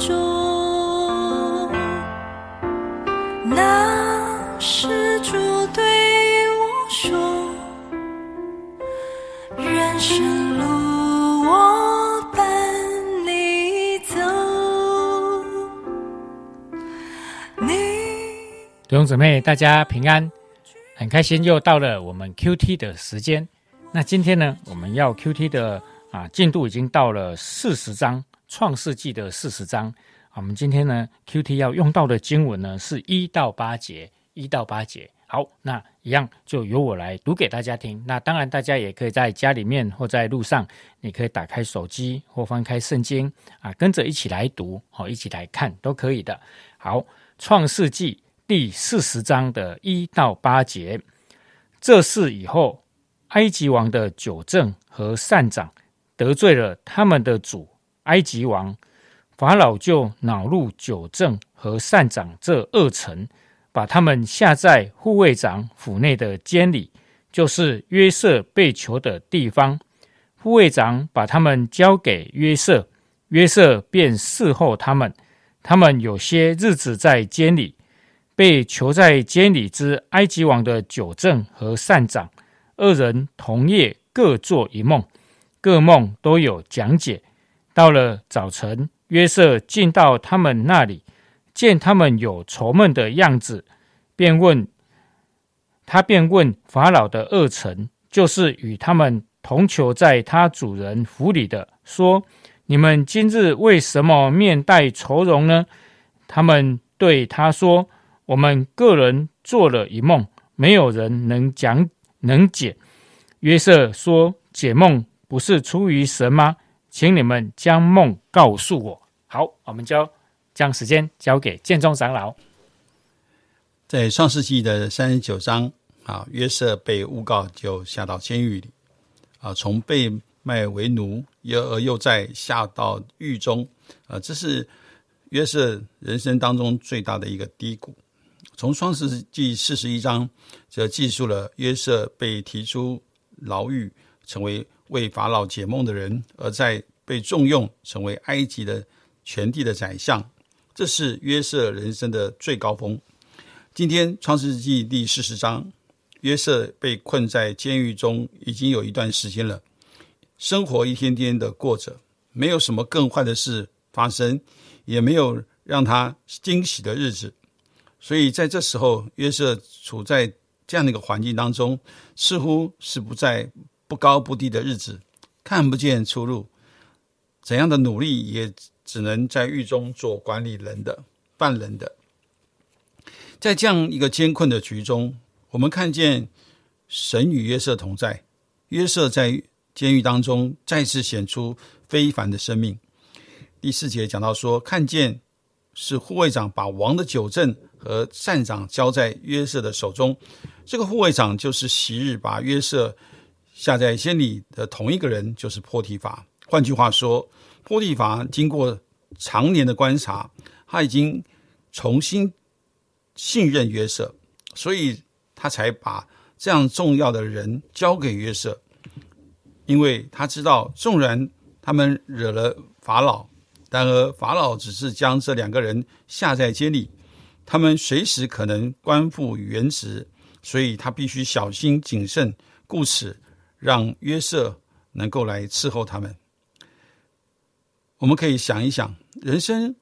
中。那施主对我说：“人生路我伴你走。”你。弟兄姊妹，大家平安，很开心又到了我们 QT 的时间。那今天呢，我们要 QT 的啊进度已经到了四十章，《创世纪》的四十章。我们今天呢，QT 要用到的经文呢是一到八节，一到八节。好，那一样就由我来读给大家听。那当然，大家也可以在家里面或在路上，你可以打开手机或翻开圣经啊，跟着一起来读，好，一起来看都可以的。好，《创世纪》第四十章的一到八节，这事以后，埃及王的九正和善长得罪了他们的主埃及王，法老就恼怒九正和善长这二臣，把他们下在护卫长府内的监里，就是约瑟被囚的地方。护卫长把他们交给约瑟，约瑟便侍候他们。他们有些日子在监里，被囚在监里之埃及王的九正和善长二人同夜各做一梦，各梦都有讲解。到了早晨，约瑟进到他们那里，见他们有愁闷的样子，便问他便问法老的二臣，就是与他们同囚在他主人府里的，说：你们今日为什么面带愁容呢？他们对他说：“我们个人做了一梦，没有人能讲能解。”约瑟说：“解梦不是出于神吗？请你们将梦告诉我。”好，我们就将时间交给建中长老。在上世纪的三十九章啊，约瑟被诬告就下到监狱里啊，从被卖为奴，又而又再下到狱中啊，这是约瑟人生当中最大的一个低谷。从上世纪四十一章，则记述了约瑟被提出牢狱，成为为法老解梦的人，而在被重用，成为埃及的全地的宰相。这是约瑟人生的最高峰。今天创世纪第四十章，约瑟被困在监狱中已经有一段时间了，生活一天天的过着，没有什么更坏的事发生，也没有让他惊喜的日子。所以在这时候，约瑟处在这样的一个环境当中，似乎是不在不高不低的日子，看不见出路。怎样的努力也只能在狱中做管理人的、犯人的。在这样一个艰困的局中，我们看见神与约瑟同在。约瑟在监狱当中再次显出非凡的生命。第四节讲到说，看见是护卫长把王的九正和善长交在约瑟的手中。这个护卫长就是昔日把约瑟下在监里的同一个人，就是波提法。换句话说，波提法经过常年的观察，他已经重新信任约瑟，所以他才把这样重要的人交给约瑟，因为他知道，纵然他们惹了法老，然而法老只是将这两个人下在监里，他们随时可能官复原职，所以他必须小心谨慎，故此让约瑟能够来伺候他们。我们可以想一想，人生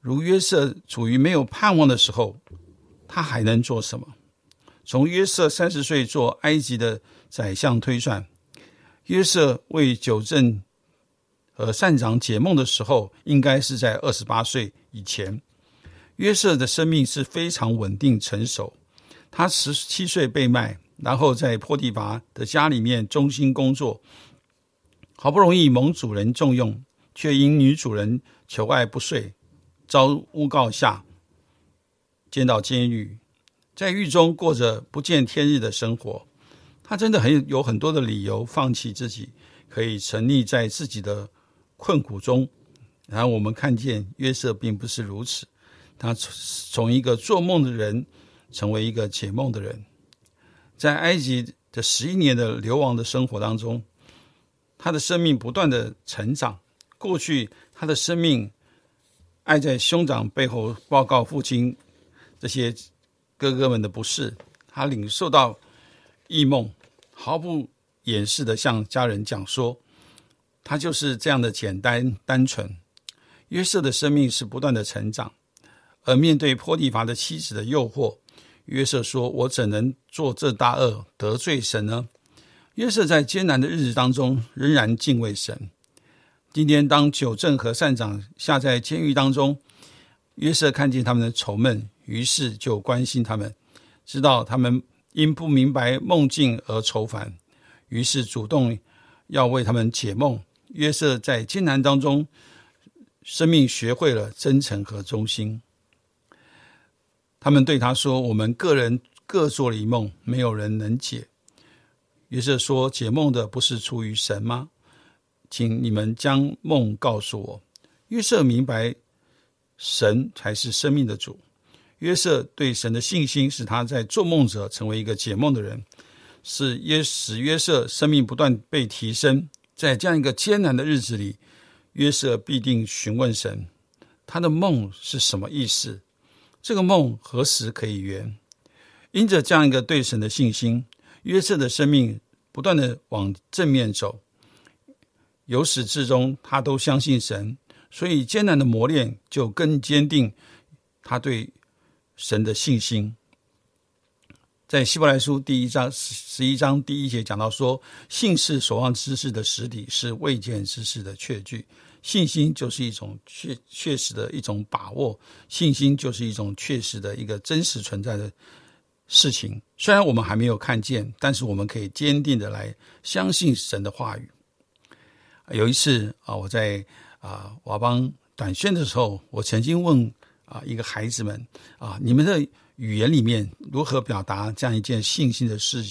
如约瑟处于没有盼望的时候，他还能做什么？从约瑟三十岁做埃及的宰相推算，约瑟为九正和善长解梦的时候，应该是在二十八岁以前。约瑟的生命是非常稳定成熟。他十七岁被卖，然后在波提拔的家里面忠心工作，好不容易蒙主人重用。却因女主人求爱不遂，遭诬告下，监到监狱，在狱中过着不见天日的生活。他真的很有很多的理由放弃自己，可以沉溺在自己的困苦中。然后我们看见约瑟并不是如此，他从一个做梦的人，成为一个解梦的人。在埃及的十一年的流亡的生活当中，他的生命不断的成长。过去他的生命爱在兄长背后报告父亲这些哥哥们的不是，他领受到异梦，毫不掩饰的向家人讲说，他就是这样的简单单纯。约瑟的生命是不断的成长，而面对波提乏的妻子的诱惑。约瑟说：“我怎能做这大恶得罪神呢？”约瑟在艰难的日子当中仍然敬畏神。今天，当九正和善长下在监狱当中，约瑟看见他们的愁闷，于是就关心他们，知道他们因不明白梦境而愁烦，于是主动要为他们解梦。约瑟在艰难当中，生命学会了真诚和忠心。他们对他说：“我们个人各做了一梦，没有人能解。”约瑟说：“解梦的不是出于神吗？请你们将梦告诉我。”约瑟明白，神才是生命的主。约瑟对神的信心，使他在做梦者成为一个解梦的人，是约使约瑟生命不断被提升。在这样一个艰难的日子里，约瑟必定询问神：他的梦是什么意思？这个梦何时可以圆？因着这样一个对神的信心，约瑟的生命不断的往正面走，由始至终他都相信神，所以艰难的磨练就更坚定他对神的信心。在希伯来书第一章十一章第一节讲到说：“信是所望之事的实体，是未见之事的确据。”信心就是一种确确实的一种把握，信心就是一种确实的一个真实存在的事情。虽然我们还没有看见，但是我们可以坚定的来相信神的话语。有一次啊，我在啊瓦邦短宣的时候，我曾经问啊一个孩子们啊，你们的语言里面如何表达这样一件信心的事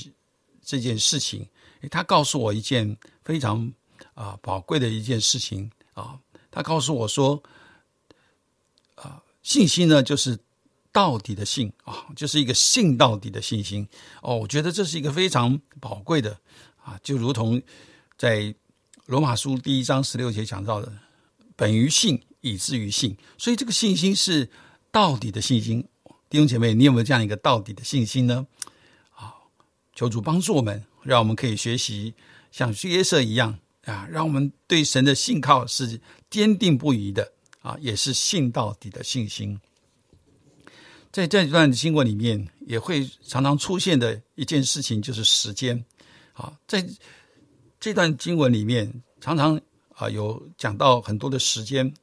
这件事情？他告诉我一件非常啊宝贵的一件事情。啊，他告诉我说，啊，信心呢，就是到底的信啊，就是一个信到底的信心。哦，我觉得这是一个非常宝贵的啊，就如同在罗马书第一章十六节讲到的，本于信，以至于信。所以这个信心是到底的信心。弟兄姐妹，你有没有这样一个到底的信心呢？啊，求主帮助我们，让我们可以学习像约瑟一样。啊，让我们对神的信靠是坚定不移的啊，也是信到底的信心。在这段经文里面，也会常常出现的一件事情就是时间。啊，在这段经文里面，常常啊有讲到很多的时间。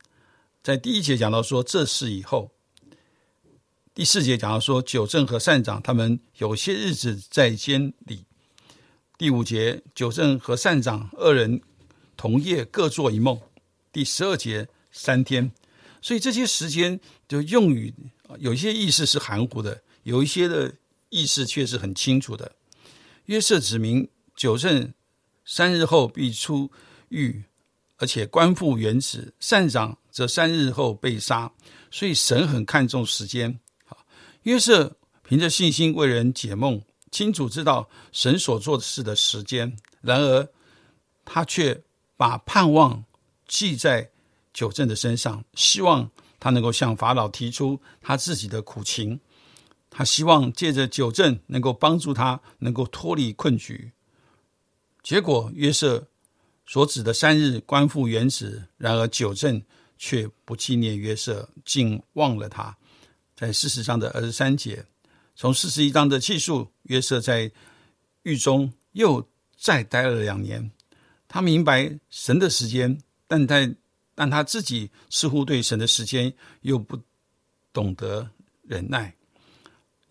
在第一节讲到说这事以后，第四节讲到说九正和善长他们有些日子在监里，第五节九正和善长二人。同夜各做一梦，第十二节三天，所以这些时间就用于有一些意思是含糊的，有一些的意思却是很清楚的。约瑟指明九正三日后必出狱，而且官复原职；善长则三日后被杀。所以神很看重时间。好，约瑟凭着信心为人解梦，清楚知道神所做的事的时间。然而他却。把盼望寄在九正的身上，希望他能够向法老提出他自己的苦情。他希望借着九正能够帮助他，能够脱离困局。结果约瑟所指的三日官复原职，然而九正却不纪念约瑟，竟忘了他。在四十章的二十三节，从四十一章的记述，约瑟在狱中又再待了两年。他明白神的时间，但他但他自己似乎对神的时间又不懂得忍耐。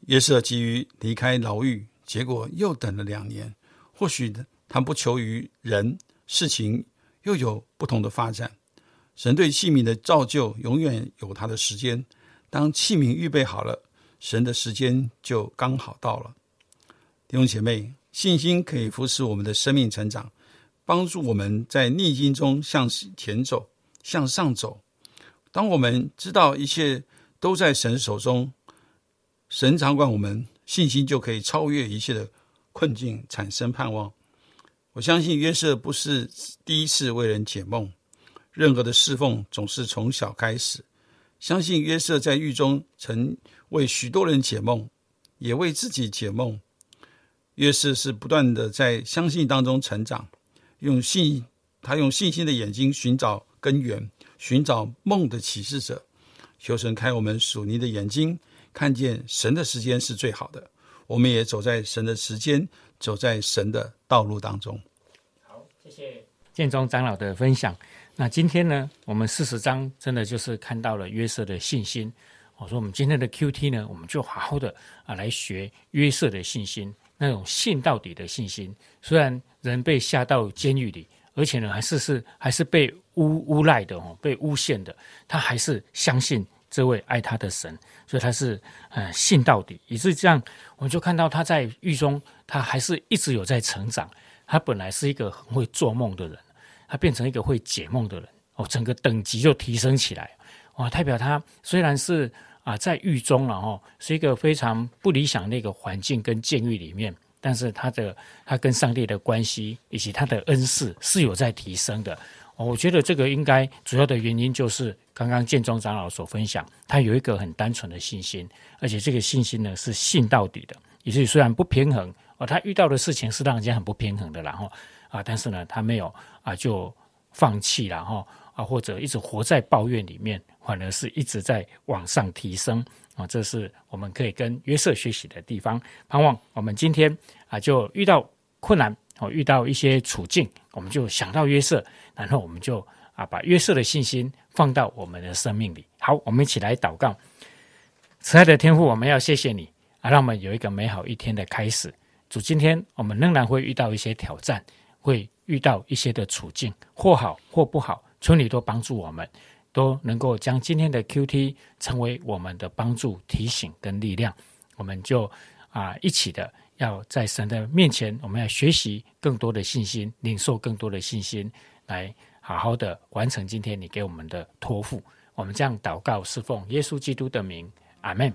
约瑟急于离开牢狱，结果又等了两年。或许他不求于人，事情又有不同的发展。神对器皿的造就永远有他的时间。当器皿预备好了，神的时间就刚好到了。弟兄姐妹，信心可以扶持我们的生命成长。帮助我们在逆境中向前走，向上走。当我们知道一切都在神手中，神掌管我们，信心就可以超越一切的困境，产生盼望。我相信约瑟不是第一次为人解梦，任何的侍奉总是从小开始。相信约瑟在狱中曾为许多人解梦，也为自己解梦。约瑟是不断的在相信当中成长，用信他用信心的眼睛寻找根源，寻找梦的启示者。求神开我们属灵的眼睛，看见神的时间是最好的。我们也走在神的时间，走在神的道路当中。好，谢谢建中长老的分享。那今天呢，我们四十章真的就是看到了约瑟的信心。我说我们今天的 Q T 呢，我们就好好的啊来学约瑟的信心，那种信到底的信心。虽然人被下到监狱里，而且呢还是是还是被诬诬赖的哦，被诬陷的，他还是相信这位爱他的神，所以他是呃信到底。以是这样，我们就看到他在狱中，他还是一直有在成长。他本来是一个很会做梦的人。他变成一个会解梦的人哦，整个等级就提升起来哇！代表他虽然是啊在狱中了哈，是一个非常不理想的一个环境跟监狱里面，但是他的他跟上帝的关系以及他的恩赐是有在提升的。我觉得这个应该主要的原因就是刚刚建中长老所分享，他有一个很单纯的信心，而且这个信心呢是信到底的。也是虽然不平衡哦，他遇到的事情是让人家很不平衡的，然后。啊，但是呢，他没有啊，就放弃了哈啊，或者一直活在抱怨里面，反而是一直在往上提升啊，这是我们可以跟约瑟学习的地方。盼望我们今天啊，就遇到困难哦，遇到一些处境，我们就想到约瑟，然后我们就啊，把约瑟的信心放到我们的生命里。好，我们一起来祷告，慈爱的天父，我们要谢谢你啊，让我们有一个美好一天的开始。主，今天我们仍然会遇到一些挑战。会遇到一些的处境，或好或不好，求你都帮助我们，都能够将今天的 Q T 成为我们的帮助、提醒跟力量。我们就啊一起的要在神的面前，我们要学习更多的信心，领受更多的信心，来好好的完成今天你给我们的托付。我们这样祷告侍奉耶稣基督的名，阿门。